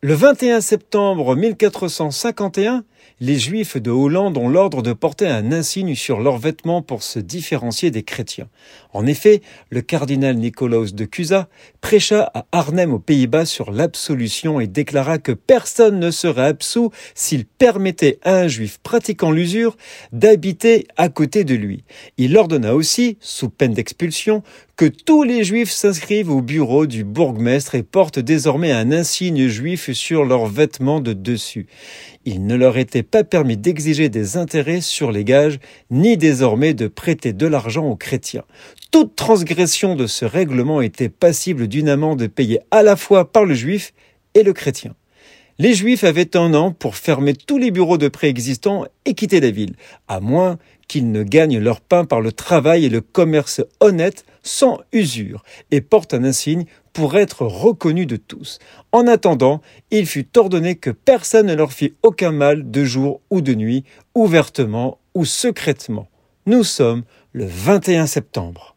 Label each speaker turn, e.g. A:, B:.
A: Le 21 septembre 1451, les Juifs de Hollande ont l'ordre de porter un insigne sur leurs vêtements pour se différencier des chrétiens. En effet, le cardinal Nicolaus de Cusa prêcha à Arnhem aux Pays-Bas sur l'absolution et déclara que personne ne serait absous s'il permettait à un juif pratiquant l'usure d'habiter à côté de lui. Il ordonna aussi, sous peine d'expulsion, que tous les juifs s'inscrivent au bureau du bourgmestre et portent désormais un insigne juif sur leurs vêtements de dessus. Il ne leur était pas permis d'exiger des intérêts sur les gages, ni désormais de prêter de l'argent aux chrétiens. Toute transgression de ce règlement était passible d'une amende payée à la fois par le juif et le chrétien. Les Juifs avaient un an pour fermer tous les bureaux de prêt existants et quitter la ville, à moins qu'ils ne gagnent leur pain par le travail et le commerce honnête sans usure, et portent un insigne pour être reconnus de tous. En attendant, il fut ordonné que personne ne leur fit aucun mal de jour ou de nuit, ouvertement ou secrètement. Nous sommes le 21 septembre.